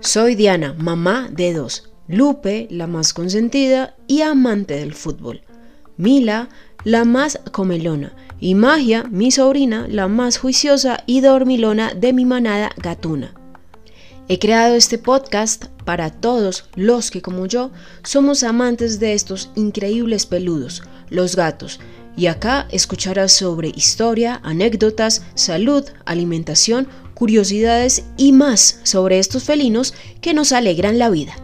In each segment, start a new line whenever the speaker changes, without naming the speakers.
Soy Diana, mamá de dos. Lupe, la más consentida y amante del fútbol. Mila, la más comelona. Y Magia, mi sobrina, la más juiciosa y dormilona de mi manada gatuna. He creado este podcast para todos los que como yo somos amantes de estos increíbles peludos, los gatos, y acá escucharás sobre historia, anécdotas, salud, alimentación, curiosidades y más sobre estos felinos que nos alegran la vida.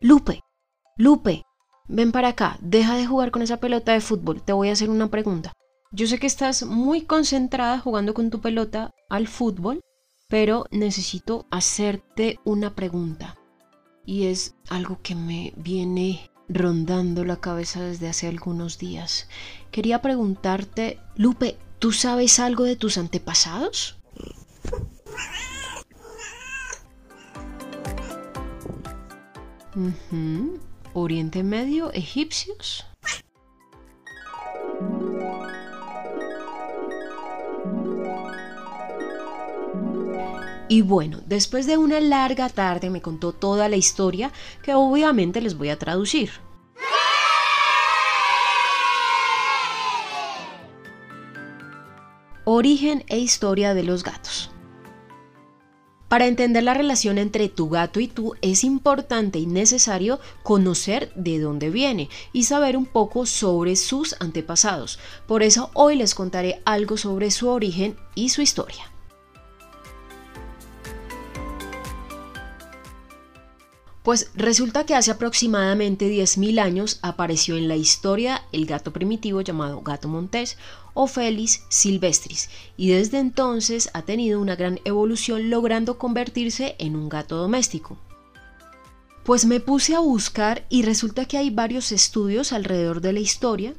Lupe, Lupe, ven para acá, deja de jugar con esa pelota de fútbol, te voy a hacer una pregunta. Yo sé que estás muy concentrada jugando con tu pelota al fútbol, pero necesito hacerte una pregunta. Y es algo que me viene rondando la cabeza desde hace algunos días. Quería preguntarte, Lupe, ¿tú sabes algo de tus antepasados? Oriente Medio, egipcios. Y bueno, después de una larga tarde me contó toda la historia que obviamente les voy a traducir. Origen e historia de los gatos. Para entender la relación entre tu gato y tú es importante y necesario conocer de dónde viene y saber un poco sobre sus antepasados. Por eso hoy les contaré algo sobre su origen y su historia. Pues resulta que hace aproximadamente 10.000 años apareció en la historia el gato primitivo llamado gato montés o Felis silvestris y desde entonces ha tenido una gran evolución logrando convertirse en un gato doméstico. Pues me puse a buscar y resulta que hay varios estudios alrededor de la historia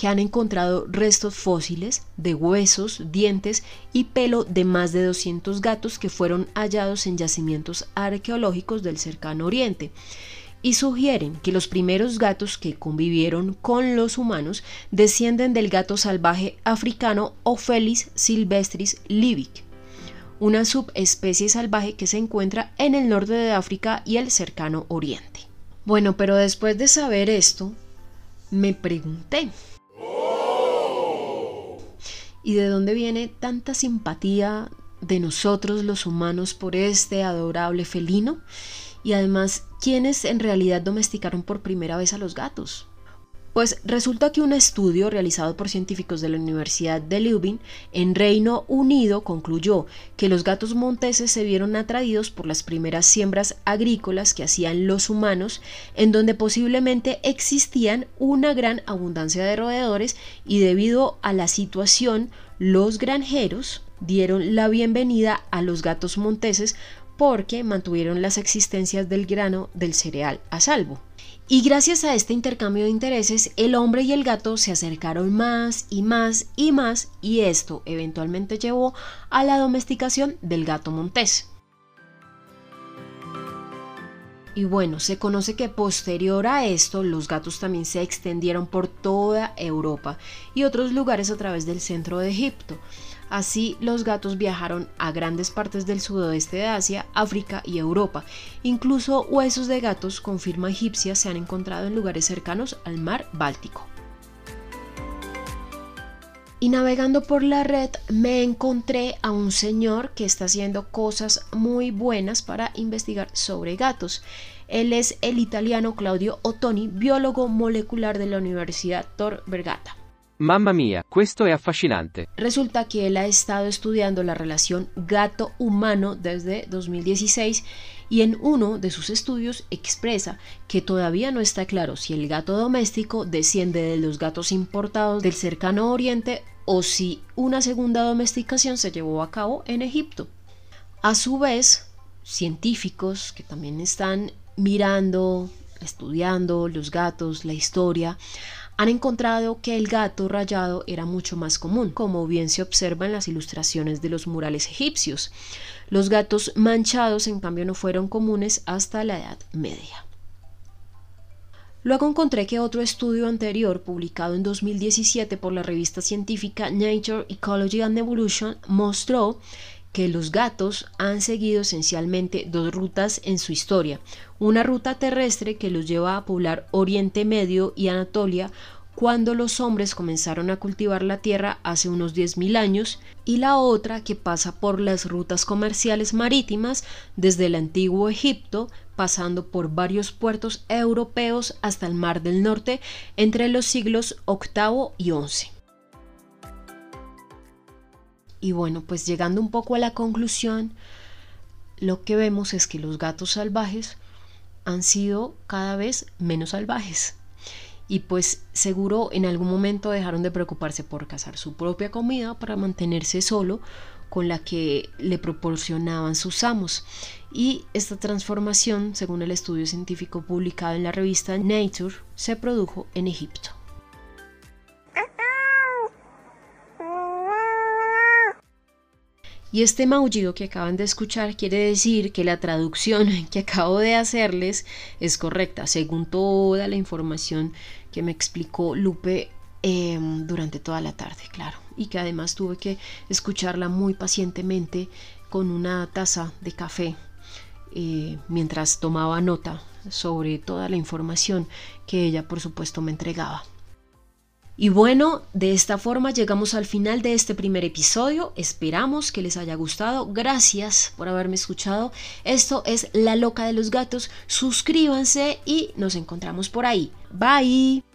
que han encontrado restos fósiles de huesos, dientes y pelo de más de 200 gatos que fueron hallados en yacimientos arqueológicos del cercano oriente y sugieren que los primeros gatos que convivieron con los humanos descienden del gato salvaje africano Ophelis silvestris libic, una subespecie salvaje que se encuentra en el norte de África y el cercano oriente. Bueno, pero después de saber esto, me pregunté, ¿Y de dónde viene tanta simpatía de nosotros los humanos por este adorable felino? Y además, ¿quiénes en realidad domesticaron por primera vez a los gatos? Pues resulta que un estudio realizado por científicos de la Universidad de Leuven en Reino Unido concluyó que los gatos monteses se vieron atraídos por las primeras siembras agrícolas que hacían los humanos, en donde posiblemente existían una gran abundancia de roedores y debido a la situación los granjeros dieron la bienvenida a los gatos monteses porque mantuvieron las existencias del grano del cereal a salvo. Y gracias a este intercambio de intereses, el hombre y el gato se acercaron más y más y más y esto eventualmente llevó a la domesticación del gato montés. Y bueno, se conoce que posterior a esto los gatos también se extendieron por toda Europa y otros lugares a través del centro de Egipto. Así, los gatos viajaron a grandes partes del sudoeste de Asia, África y Europa. Incluso huesos de gatos con firma egipcia se han encontrado en lugares cercanos al mar Báltico. Y navegando por la red me encontré a un señor que está haciendo cosas muy buenas para investigar sobre gatos. Él es el italiano Claudio Ottoni, biólogo molecular de la Universidad Tor Vergata.
Mamma mía, esto es fascinante.
Resulta que él ha estado estudiando la relación gato-humano desde 2016 y en uno de sus estudios expresa que todavía no está claro si el gato doméstico desciende de los gatos importados del cercano oriente o si una segunda domesticación se llevó a cabo en Egipto. A su vez, científicos que también están mirando, estudiando los gatos, la historia, han encontrado que el gato rayado era mucho más común, como bien se observa en las ilustraciones de los murales egipcios. Los gatos manchados, en cambio, no fueron comunes hasta la Edad Media. Luego encontré que otro estudio anterior, publicado en 2017 por la revista científica Nature, Ecology and Evolution, mostró que los gatos han seguido esencialmente dos rutas en su historia. Una ruta terrestre que los lleva a poblar Oriente Medio y Anatolia cuando los hombres comenzaron a cultivar la tierra hace unos 10.000 años y la otra que pasa por las rutas comerciales marítimas desde el antiguo Egipto pasando por varios puertos europeos hasta el Mar del Norte entre los siglos VIII y XI. Y bueno, pues llegando un poco a la conclusión, lo que vemos es que los gatos salvajes han sido cada vez menos salvajes. Y pues seguro en algún momento dejaron de preocuparse por cazar su propia comida para mantenerse solo con la que le proporcionaban sus amos. Y esta transformación, según el estudio científico publicado en la revista Nature, se produjo en Egipto. Y este maullido que acaban de escuchar quiere decir que la traducción que acabo de hacerles es correcta, según toda la información que me explicó Lupe Em, durante toda la tarde, claro, y que además tuve que escucharla muy pacientemente con una taza de café eh, mientras tomaba nota sobre toda la información que ella por supuesto me entregaba. Y bueno, de esta forma llegamos al final de este primer episodio. Esperamos que les haya gustado. Gracias por haberme escuchado. Esto es La Loca de los Gatos. Suscríbanse y nos encontramos por ahí. Bye.